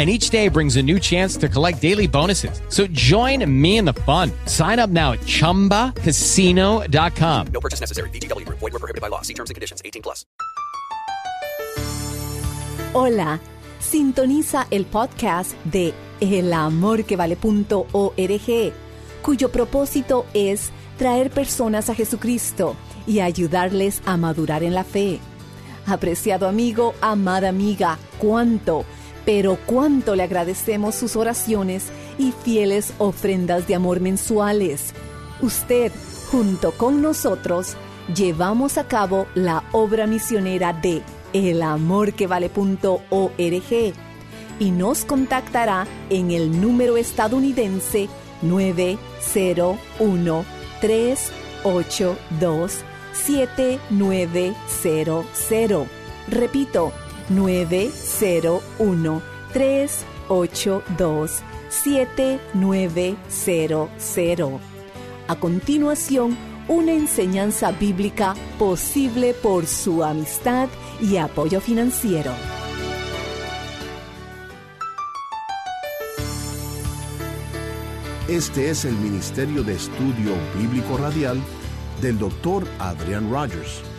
and each day brings a new chance to collect daily bonuses. So join me in the fun. Sign up now at ChumbaCasino.com. No purchase necessary. VGW. Void were prohibited by law. See terms and conditions. 18 plus. Hola. Sintoniza el podcast de elamorquevale.org, cuyo propósito es traer personas a Jesucristo y ayudarles a madurar en la fe. Apreciado amigo, amada amiga, cuánto pero cuánto le agradecemos sus oraciones y fieles ofrendas de amor mensuales. Usted, junto con nosotros, llevamos a cabo la obra misionera de elamorquevale.org y nos contactará en el número estadounidense 901 382 7900. Repito, 901 382 7900. A continuación, una enseñanza bíblica posible por su amistad y apoyo financiero. Este es el Ministerio de Estudio Bíblico Radial del Dr. Adrian Rogers.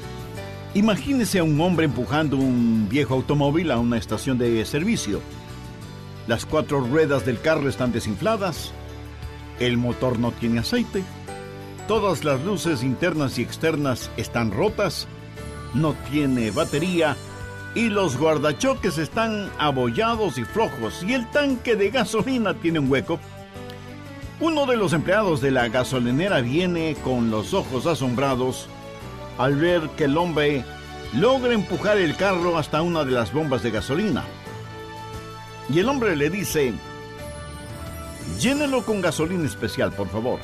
Imagínese a un hombre empujando un viejo automóvil a una estación de servicio. Las cuatro ruedas del carro están desinfladas, el motor no tiene aceite, todas las luces internas y externas están rotas, no tiene batería. Y los guardachoques están abollados y flojos. Y el tanque de gasolina tiene un hueco. Uno de los empleados de la gasolinera viene con los ojos asombrados al ver que el hombre logra empujar el carro hasta una de las bombas de gasolina. Y el hombre le dice, llénelo con gasolina especial, por favor.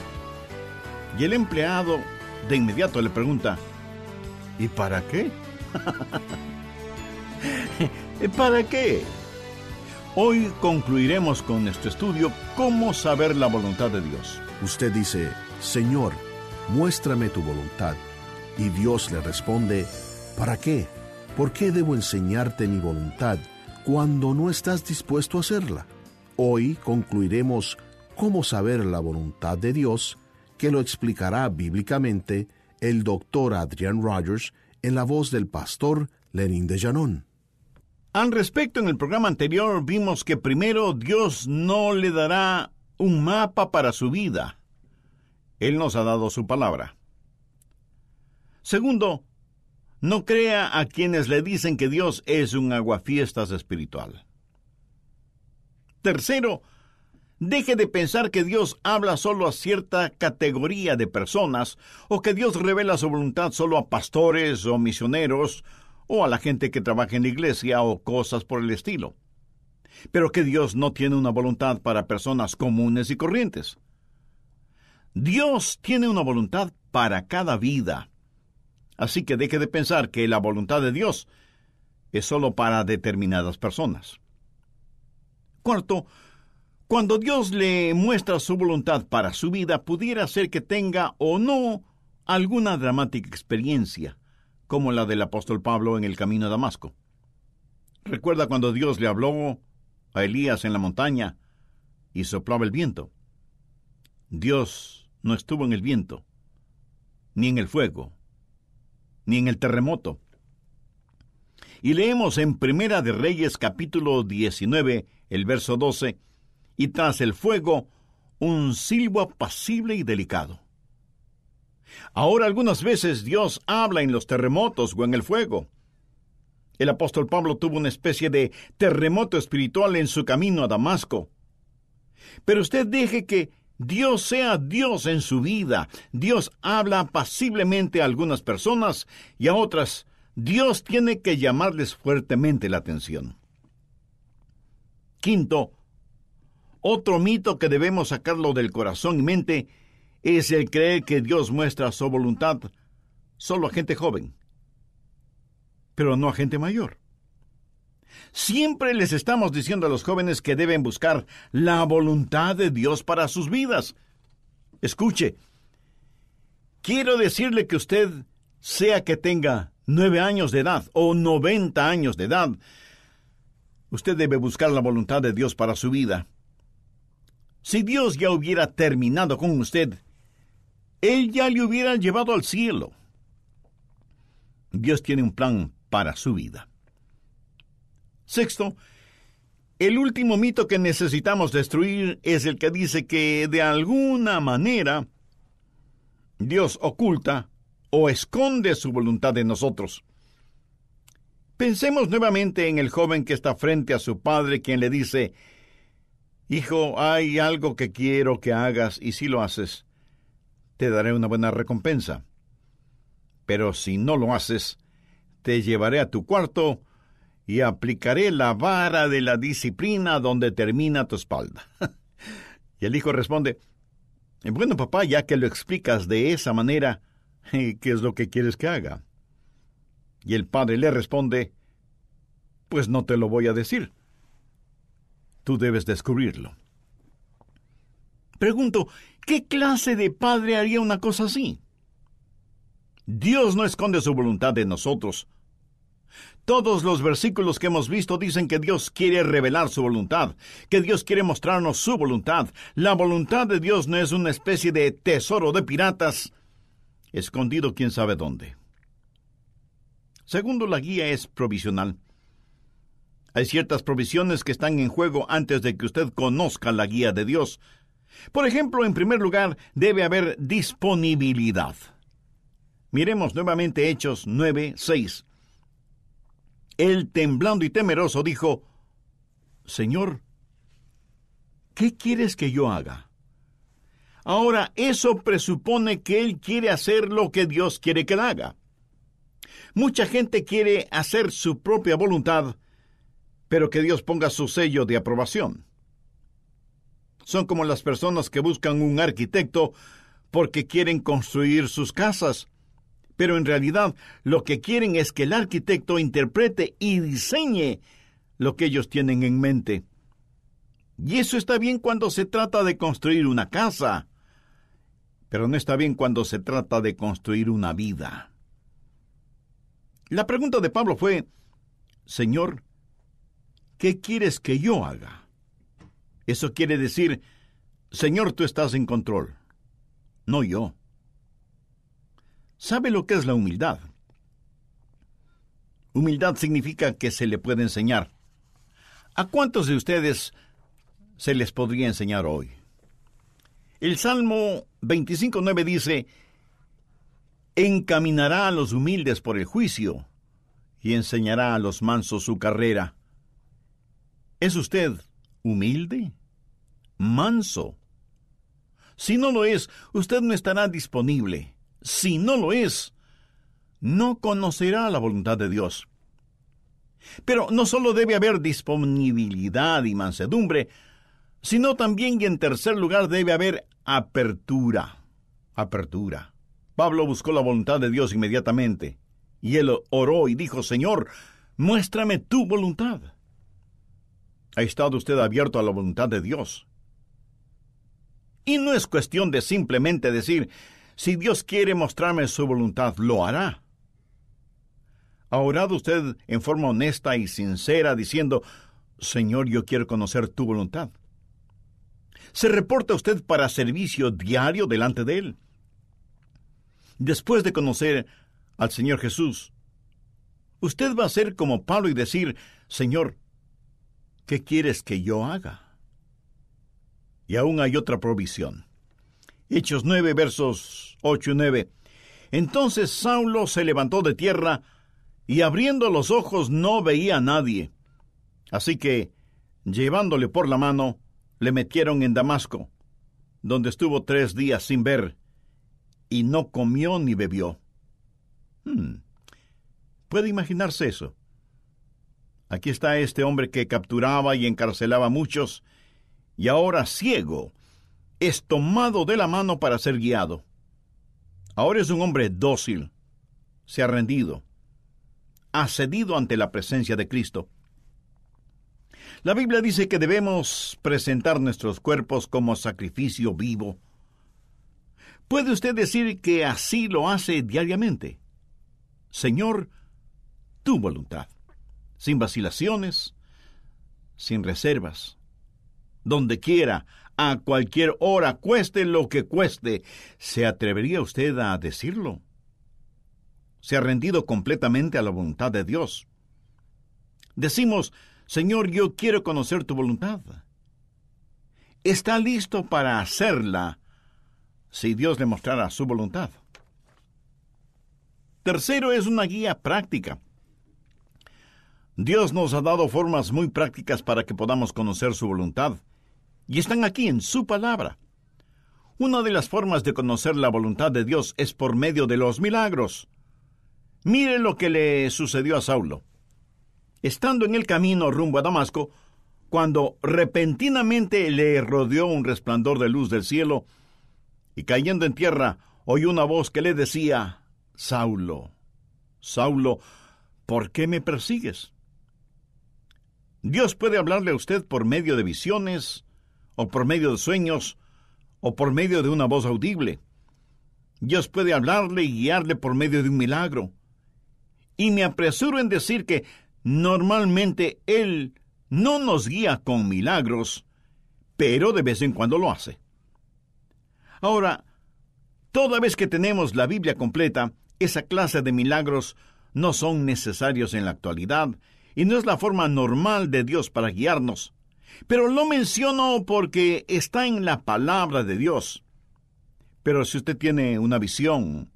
Y el empleado de inmediato le pregunta, ¿y para qué? ¿Para qué? Hoy concluiremos con nuestro estudio cómo saber la voluntad de Dios. Usted dice, Señor, muéstrame tu voluntad. Y Dios le responde, ¿para qué? ¿Por qué debo enseñarte mi voluntad cuando no estás dispuesto a hacerla? Hoy concluiremos cómo saber la voluntad de Dios, que lo explicará bíblicamente el doctor Adrian Rogers en la voz del pastor Lenin de Llanón. Al respecto, en el programa anterior vimos que primero Dios no le dará un mapa para su vida. Él nos ha dado su palabra. Segundo, no crea a quienes le dicen que Dios es un aguafiestas espiritual. Tercero, deje de pensar que Dios habla solo a cierta categoría de personas o que Dios revela su voluntad solo a pastores o misioneros o a la gente que trabaja en la iglesia o cosas por el estilo. Pero que Dios no tiene una voluntad para personas comunes y corrientes. Dios tiene una voluntad para cada vida. Así que deje de pensar que la voluntad de Dios es solo para determinadas personas. Cuarto, cuando Dios le muestra su voluntad para su vida, pudiera ser que tenga o no alguna dramática experiencia, como la del apóstol Pablo en el camino a Damasco. Recuerda cuando Dios le habló a Elías en la montaña y soplaba el viento. Dios no estuvo en el viento, ni en el fuego, ni en el terremoto. Y leemos en Primera de Reyes capítulo 19, el verso 12, y tras el fuego un silbo apacible y delicado. Ahora algunas veces Dios habla en los terremotos o en el fuego. El apóstol Pablo tuvo una especie de terremoto espiritual en su camino a Damasco. Pero usted deje que Dios sea Dios en su vida. Dios habla apaciblemente a algunas personas y a otras Dios tiene que llamarles fuertemente la atención. Quinto, otro mito que debemos sacarlo del corazón y mente es el creer que Dios muestra su voluntad solo a gente joven, pero no a gente mayor. Siempre les estamos diciendo a los jóvenes que deben buscar la voluntad de Dios para sus vidas. Escuche, quiero decirle que usted, sea que tenga nueve años de edad o noventa años de edad, usted debe buscar la voluntad de Dios para su vida. Si Dios ya hubiera terminado con usted, Él ya le hubiera llevado al cielo. Dios tiene un plan para su vida. Sexto, el último mito que necesitamos destruir es el que dice que de alguna manera Dios oculta o esconde su voluntad de nosotros. Pensemos nuevamente en el joven que está frente a su padre, quien le dice, Hijo, hay algo que quiero que hagas y si lo haces, te daré una buena recompensa. Pero si no lo haces, te llevaré a tu cuarto y aplicaré la vara de la disciplina donde termina tu espalda. y el hijo responde, bueno papá, ya que lo explicas de esa manera, ¿qué es lo que quieres que haga? Y el padre le responde, pues no te lo voy a decir. Tú debes descubrirlo. Pregunto, ¿qué clase de padre haría una cosa así? Dios no esconde su voluntad de nosotros, todos los versículos que hemos visto dicen que Dios quiere revelar su voluntad, que Dios quiere mostrarnos su voluntad. La voluntad de Dios no es una especie de tesoro de piratas, escondido quién sabe dónde. Segundo, la guía es provisional. Hay ciertas provisiones que están en juego antes de que usted conozca la guía de Dios. Por ejemplo, en primer lugar, debe haber disponibilidad. Miremos nuevamente Hechos 9, 6. Él, temblando y temeroso, dijo, Señor, ¿qué quieres que yo haga? Ahora, eso presupone que Él quiere hacer lo que Dios quiere que haga. Mucha gente quiere hacer su propia voluntad, pero que Dios ponga su sello de aprobación. Son como las personas que buscan un arquitecto porque quieren construir sus casas, pero en realidad lo que quieren es que el arquitecto interprete y diseñe lo que ellos tienen en mente. Y eso está bien cuando se trata de construir una casa, pero no está bien cuando se trata de construir una vida. La pregunta de Pablo fue, Señor, ¿qué quieres que yo haga? Eso quiere decir, Señor, tú estás en control, no yo. ¿Sabe lo que es la humildad? Humildad significa que se le puede enseñar. ¿A cuántos de ustedes se les podría enseñar hoy? El Salmo 25.9 dice, encaminará a los humildes por el juicio y enseñará a los mansos su carrera. ¿Es usted humilde? ¿Manso? Si no lo es, usted no estará disponible si no lo es, no conocerá la voluntad de Dios. Pero no solo debe haber disponibilidad y mansedumbre, sino también y en tercer lugar debe haber apertura. Apertura. Pablo buscó la voluntad de Dios inmediatamente, y él oró y dijo, Señor, muéstrame tu voluntad. ¿Ha estado usted abierto a la voluntad de Dios? Y no es cuestión de simplemente decir, si Dios quiere mostrarme su voluntad, lo hará. ¿Ha orado usted en forma honesta y sincera diciendo, Señor, yo quiero conocer tu voluntad? ¿Se reporta usted para servicio diario delante de Él? Después de conocer al Señor Jesús, usted va a ser como Pablo y decir, Señor, ¿qué quieres que yo haga? Y aún hay otra provisión Hechos 9, versos 8 y 9. Entonces Saulo se levantó de tierra y abriendo los ojos no veía a nadie. Así que, llevándole por la mano, le metieron en Damasco, donde estuvo tres días sin ver, y no comió ni bebió. Hmm. ¿Puede imaginarse eso? Aquí está este hombre que capturaba y encarcelaba a muchos, y ahora ciego, es tomado de la mano para ser guiado. Ahora es un hombre dócil, se ha rendido, ha cedido ante la presencia de Cristo. La Biblia dice que debemos presentar nuestros cuerpos como sacrificio vivo. ¿Puede usted decir que así lo hace diariamente? Señor, tu voluntad, sin vacilaciones, sin reservas, donde quiera, a cualquier hora, cueste lo que cueste, ¿se atrevería usted a decirlo? Se ha rendido completamente a la voluntad de Dios. Decimos, Señor, yo quiero conocer tu voluntad. Está listo para hacerla si Dios le mostrara su voluntad. Tercero es una guía práctica. Dios nos ha dado formas muy prácticas para que podamos conocer su voluntad, y están aquí en su palabra. Una de las formas de conocer la voluntad de Dios es por medio de los milagros. Mire lo que le sucedió a Saulo. Estando en el camino rumbo a Damasco, cuando repentinamente le rodeó un resplandor de luz del cielo, y cayendo en tierra, oyó una voz que le decía, Saulo, Saulo, ¿por qué me persigues? Dios puede hablarle a usted por medio de visiones, o por medio de sueños, o por medio de una voz audible. Dios puede hablarle y guiarle por medio de un milagro. Y me apresuro en decir que normalmente Él no nos guía con milagros, pero de vez en cuando lo hace. Ahora, toda vez que tenemos la Biblia completa, esa clase de milagros no son necesarios en la actualidad y no es la forma normal de Dios para guiarnos. Pero lo menciono porque está en la palabra de Dios. Pero si usted tiene una visión,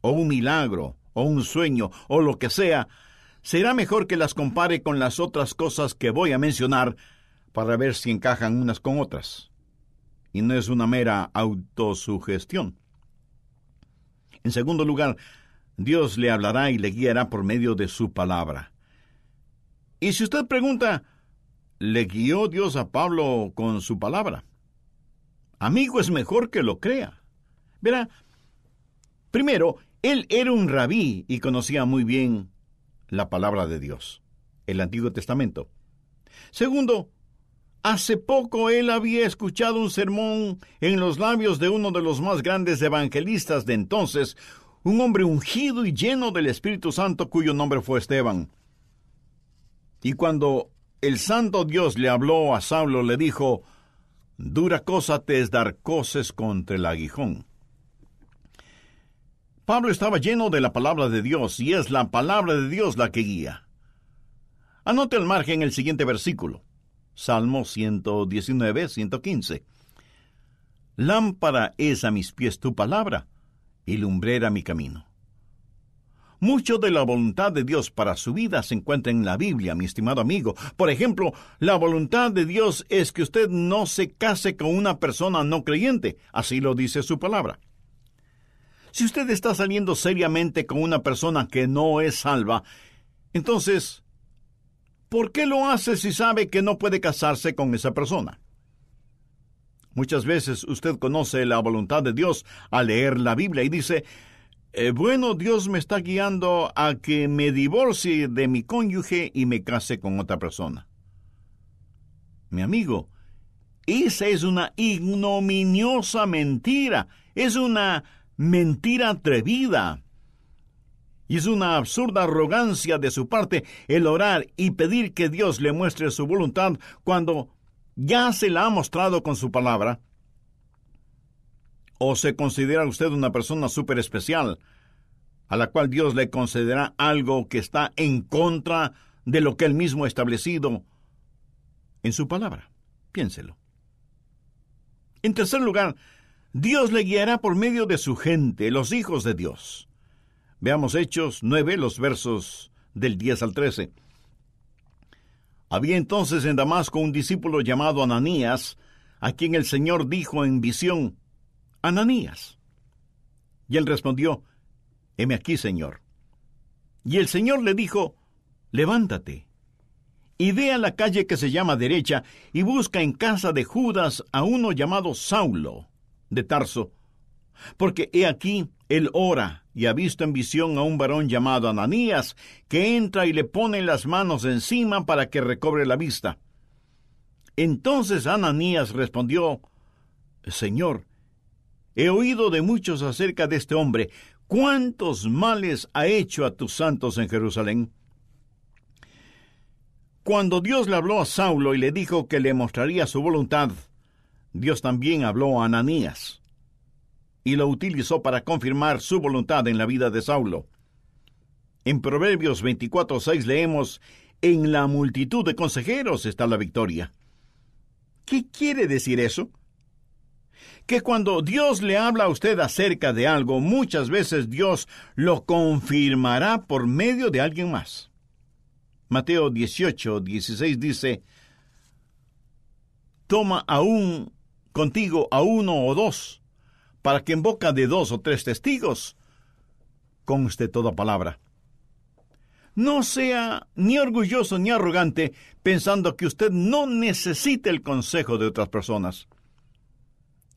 o un milagro, o un sueño, o lo que sea, será mejor que las compare con las otras cosas que voy a mencionar para ver si encajan unas con otras. Y no es una mera autosugestión. En segundo lugar, Dios le hablará y le guiará por medio de su palabra. Y si usted pregunta, ¿le guió Dios a Pablo con su palabra? Amigo, es mejor que lo crea. Verá, primero, él era un rabí y conocía muy bien la palabra de Dios, el Antiguo Testamento. Segundo, hace poco él había escuchado un sermón en los labios de uno de los más grandes evangelistas de entonces, un hombre ungido y lleno del Espíritu Santo cuyo nombre fue Esteban. Y cuando el santo Dios le habló a Saulo, le dijo, Dura cosa te es dar coces contra el aguijón. Pablo estaba lleno de la palabra de Dios y es la palabra de Dios la que guía. Anote al margen el siguiente versículo. Salmo 119, 115. Lámpara es a mis pies tu palabra y lumbrera mi camino. Mucho de la voluntad de Dios para su vida se encuentra en la Biblia, mi estimado amigo. Por ejemplo, la voluntad de Dios es que usted no se case con una persona no creyente, así lo dice su palabra. Si usted está saliendo seriamente con una persona que no es salva, entonces, ¿por qué lo hace si sabe que no puede casarse con esa persona? Muchas veces usted conoce la voluntad de Dios al leer la Biblia y dice, eh, bueno, Dios me está guiando a que me divorcie de mi cónyuge y me case con otra persona. Mi amigo, esa es una ignominiosa mentira, es una mentira atrevida. Y es una absurda arrogancia de su parte el orar y pedir que Dios le muestre su voluntad cuando ya se la ha mostrado con su palabra. ¿O se considera usted una persona súper especial, a la cual Dios le concederá algo que está en contra de lo que él mismo ha establecido en su palabra? Piénselo. En tercer lugar, Dios le guiará por medio de su gente, los hijos de Dios. Veamos Hechos 9, los versos del 10 al 13. Había entonces en Damasco un discípulo llamado Ananías, a quien el Señor dijo en visión, Ananías. Y él respondió, Heme aquí, Señor. Y el Señor le dijo, Levántate, y ve a la calle que se llama derecha, y busca en casa de Judas a uno llamado Saulo, de Tarso, porque he aquí, él ora, y ha visto en visión a un varón llamado Ananías, que entra y le pone las manos encima para que recobre la vista. Entonces Ananías respondió, Señor, he oído de muchos acerca de este hombre, cuántos males ha hecho a tus santos en Jerusalén. Cuando Dios le habló a Saulo y le dijo que le mostraría su voluntad, Dios también habló a Ananías y lo utilizó para confirmar su voluntad en la vida de Saulo. En Proverbios 24:6 leemos, En la multitud de consejeros está la victoria. ¿Qué quiere decir eso? Que cuando Dios le habla a usted acerca de algo, muchas veces Dios lo confirmará por medio de alguien más. Mateo 18, 16 dice, Toma aún contigo a uno o dos, para que en boca de dos o tres testigos conste toda palabra. No sea ni orgulloso ni arrogante pensando que usted no necesita el consejo de otras personas.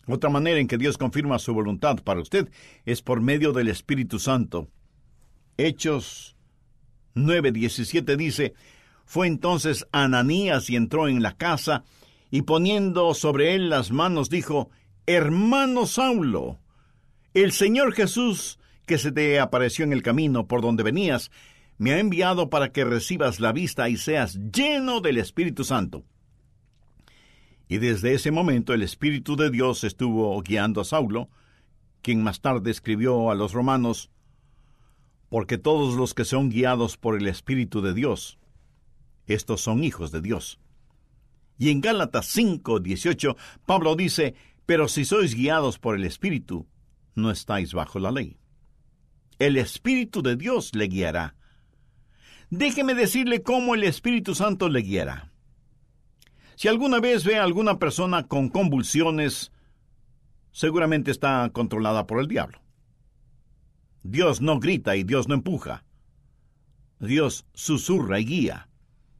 Otra manera en que Dios confirma su voluntad para usted es por medio del Espíritu Santo. Hechos 9:17 dice, Fue entonces Ananías y entró en la casa, y poniendo sobre él las manos dijo, Hermano Saulo, el Señor Jesús, que se te apareció en el camino por donde venías, me ha enviado para que recibas la vista y seas lleno del Espíritu Santo. Y desde ese momento el Espíritu de Dios estuvo guiando a Saulo, quien más tarde escribió a los romanos, porque todos los que son guiados por el Espíritu de Dios, estos son hijos de Dios. Y en Gálatas 5, 18, Pablo dice, pero si sois guiados por el Espíritu, no estáis bajo la ley. El Espíritu de Dios le guiará. Déjeme decirle cómo el Espíritu Santo le guiará. Si alguna vez ve a alguna persona con convulsiones, seguramente está controlada por el diablo. Dios no grita y Dios no empuja. Dios susurra y guía.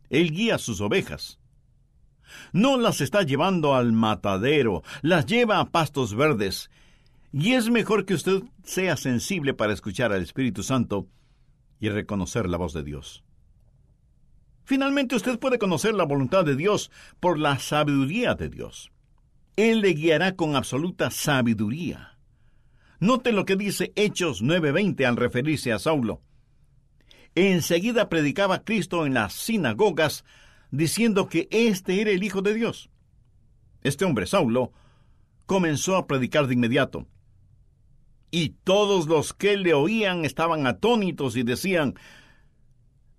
Él guía sus ovejas. No las está llevando al matadero, las lleva a pastos verdes. Y es mejor que usted sea sensible para escuchar al Espíritu Santo y reconocer la voz de Dios. Finalmente usted puede conocer la voluntad de Dios por la sabiduría de Dios. Él le guiará con absoluta sabiduría. Note lo que dice Hechos 9:20 al referirse a Saulo. Enseguida predicaba Cristo en las sinagogas, diciendo que éste era el Hijo de Dios. Este hombre, Saulo, comenzó a predicar de inmediato. Y todos los que le oían estaban atónitos y decían,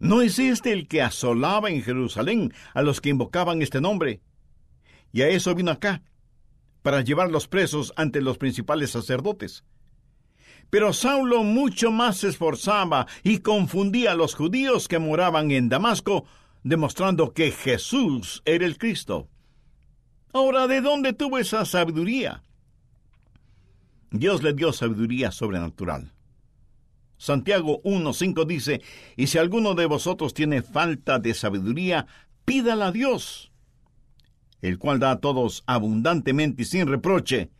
¿No es este el que asolaba en Jerusalén a los que invocaban este nombre? Y a eso vino acá, para llevarlos presos ante los principales sacerdotes. Pero Saulo mucho más se esforzaba y confundía a los judíos que moraban en Damasco, demostrando que Jesús era el Cristo. Ahora, ¿de dónde tuvo esa sabiduría? Dios le dio sabiduría sobrenatural. Santiago 1.5 dice, y si alguno de vosotros tiene falta de sabiduría, pídala a Dios, el cual da a todos abundantemente y sin reproche,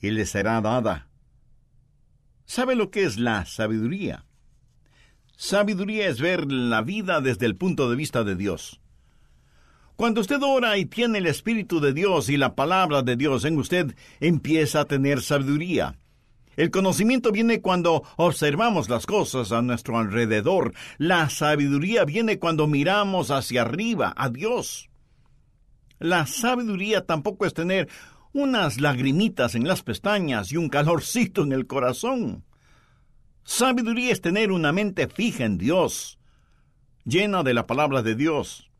y le será dada. ¿Sabe lo que es la sabiduría? Sabiduría es ver la vida desde el punto de vista de Dios. Cuando usted ora y tiene el Espíritu de Dios y la palabra de Dios en usted, empieza a tener sabiduría. El conocimiento viene cuando observamos las cosas a nuestro alrededor. La sabiduría viene cuando miramos hacia arriba, a Dios. La sabiduría tampoco es tener unas lagrimitas en las pestañas y un calorcito en el corazón. Sabiduría es tener una mente fija en Dios, llena de la palabra de Dios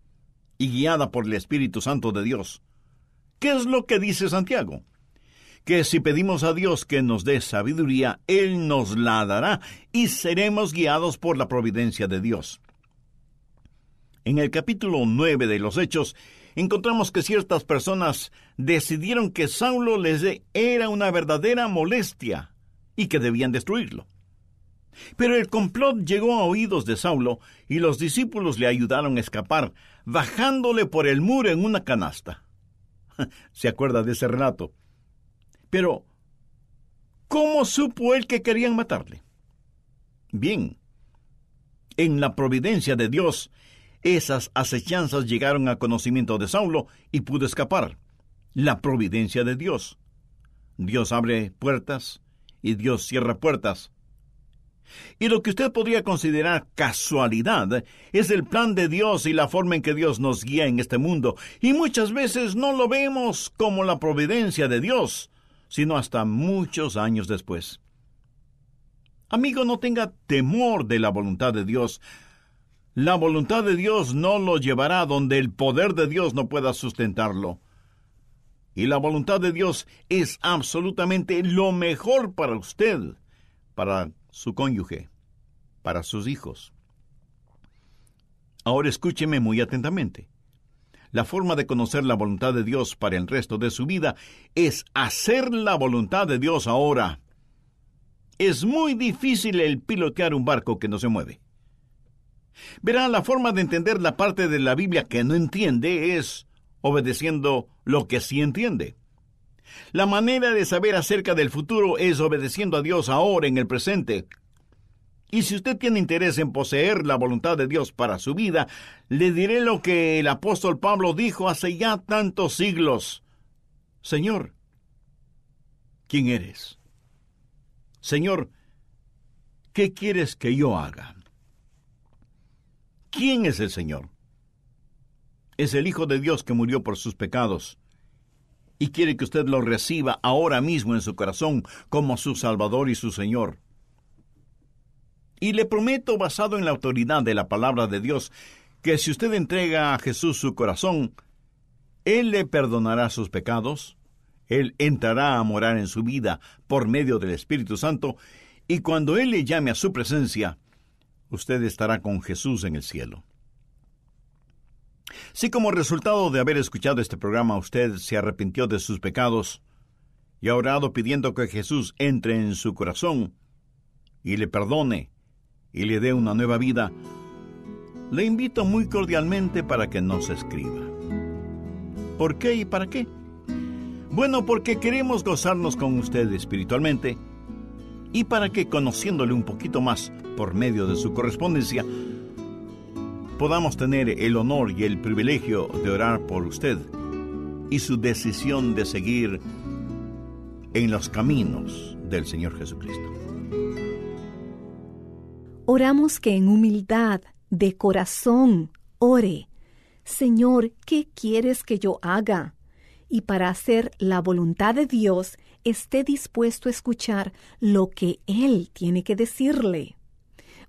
y guiada por el Espíritu Santo de Dios. ¿Qué es lo que dice Santiago? Que si pedimos a Dios que nos dé sabiduría, Él nos la dará y seremos guiados por la providencia de Dios. En el capítulo 9 de los Hechos, encontramos que ciertas personas decidieron que Saulo les era una verdadera molestia y que debían destruirlo. Pero el complot llegó a oídos de Saulo y los discípulos le ayudaron a escapar, bajándole por el muro en una canasta. ¿Se acuerda de ese relato? Pero, ¿cómo supo él que querían matarle? Bien, en la providencia de Dios, esas acechanzas llegaron a conocimiento de Saulo y pudo escapar. La providencia de Dios. Dios abre puertas y Dios cierra puertas. Y lo que usted podría considerar casualidad es el plan de Dios y la forma en que Dios nos guía en este mundo. Y muchas veces no lo vemos como la providencia de Dios, sino hasta muchos años después. Amigo, no tenga temor de la voluntad de Dios. La voluntad de Dios no lo llevará donde el poder de Dios no pueda sustentarlo. Y la voluntad de Dios es absolutamente lo mejor para usted, para su cónyuge, para sus hijos. Ahora escúcheme muy atentamente. La forma de conocer la voluntad de Dios para el resto de su vida es hacer la voluntad de Dios ahora. Es muy difícil el pilotear un barco que no se mueve. Verá, la forma de entender la parte de la Biblia que no entiende es obedeciendo lo que sí entiende. La manera de saber acerca del futuro es obedeciendo a Dios ahora en el presente, y si usted tiene interés en poseer la voluntad de Dios para su vida, le diré lo que el apóstol Pablo dijo hace ya tantos siglos. Señor, ¿quién eres? Señor, ¿qué quieres que yo haga? ¿Quién es el Señor? Es el Hijo de Dios que murió por sus pecados y quiere que usted lo reciba ahora mismo en su corazón como su Salvador y su Señor. Y le prometo, basado en la autoridad de la palabra de Dios, que si usted entrega a Jesús su corazón, Él le perdonará sus pecados, Él entrará a morar en su vida por medio del Espíritu Santo, y cuando Él le llame a su presencia, usted estará con Jesús en el cielo. Si como resultado de haber escuchado este programa usted se arrepintió de sus pecados y ha orado pidiendo que Jesús entre en su corazón y le perdone y le dé una nueva vida, le invito muy cordialmente para que nos escriba. ¿Por qué y para qué? Bueno, porque queremos gozarnos con usted espiritualmente y para que, conociéndole un poquito más por medio de su correspondencia, podamos tener el honor y el privilegio de orar por usted y su decisión de seguir en los caminos del Señor Jesucristo. Oramos que en humildad de corazón ore, Señor, ¿qué quieres que yo haga? Y para hacer la voluntad de Dios, esté dispuesto a escuchar lo que Él tiene que decirle.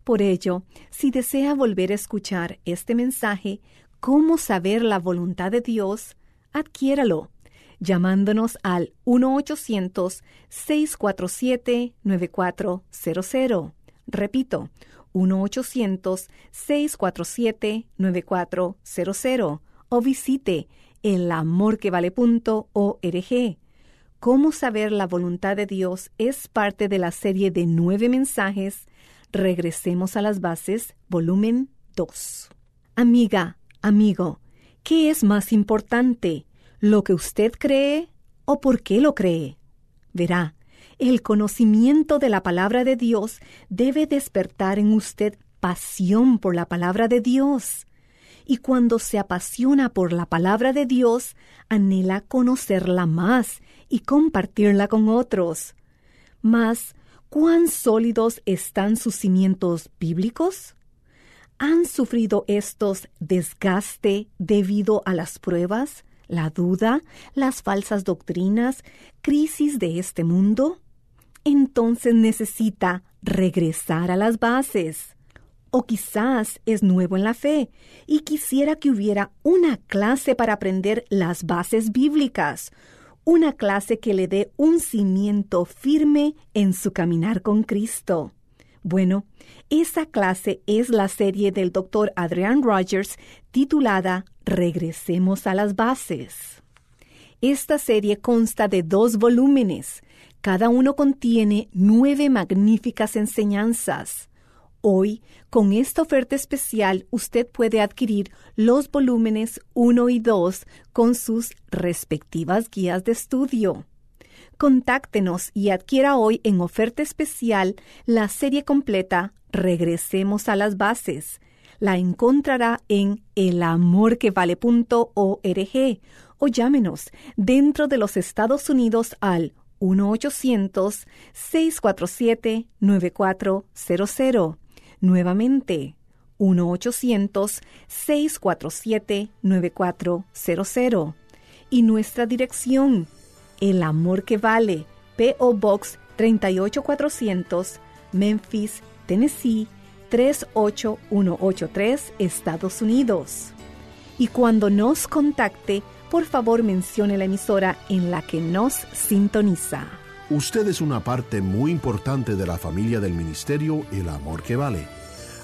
Por ello, si desea volver a escuchar este mensaje, ¿Cómo saber la voluntad de Dios? Adquiéralo llamándonos al 1-800-647-9400. Repito, 1-800-647-9400 o visite elamorquevale.org. Cómo saber la voluntad de Dios es parte de la serie de nueve mensajes. Regresemos a las bases, volumen 2. Amiga, amigo, ¿qué es más importante? ¿Lo que usted cree o por qué lo cree? Verá, el conocimiento de la palabra de Dios debe despertar en usted pasión por la palabra de Dios. Y cuando se apasiona por la palabra de Dios, anhela conocerla más y compartirla con otros. Mas, ¿cuán sólidos están sus cimientos bíblicos? ¿Han sufrido estos desgaste debido a las pruebas, la duda, las falsas doctrinas, crisis de este mundo? Entonces necesita regresar a las bases. O quizás es nuevo en la fe y quisiera que hubiera una clase para aprender las bases bíblicas, una clase que le dé un cimiento firme en su caminar con Cristo. Bueno, esa clase es la serie del Dr. Adrian Rogers titulada Regresemos a las bases. Esta serie consta de dos volúmenes. Cada uno contiene nueve magníficas enseñanzas. Hoy, con esta oferta especial, usted puede adquirir los volúmenes 1 y 2 con sus respectivas guías de estudio. Contáctenos y adquiera hoy en oferta especial la serie completa Regresemos a las bases. La encontrará en elamorquevale.org o llámenos dentro de los Estados Unidos al 1-800-647-9400 Nuevamente, 1-800-647-9400. Y nuestra dirección, El Amor que Vale, P.O. Box 38400, Memphis, Tennessee 38183, Estados Unidos. Y cuando nos contacte, por favor mencione la emisora en la que nos sintoniza. Usted es una parte muy importante de la familia del ministerio El Amor que Vale.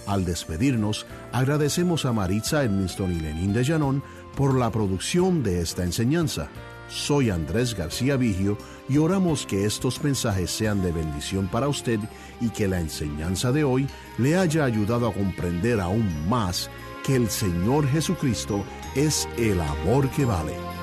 Al despedirnos, agradecemos a Maritza Edmiston y Lenín de Llanón por la producción de esta enseñanza. Soy Andrés García Vigio y oramos que estos mensajes sean de bendición para usted y que la enseñanza de hoy le haya ayudado a comprender aún más que el Señor Jesucristo es el amor que vale.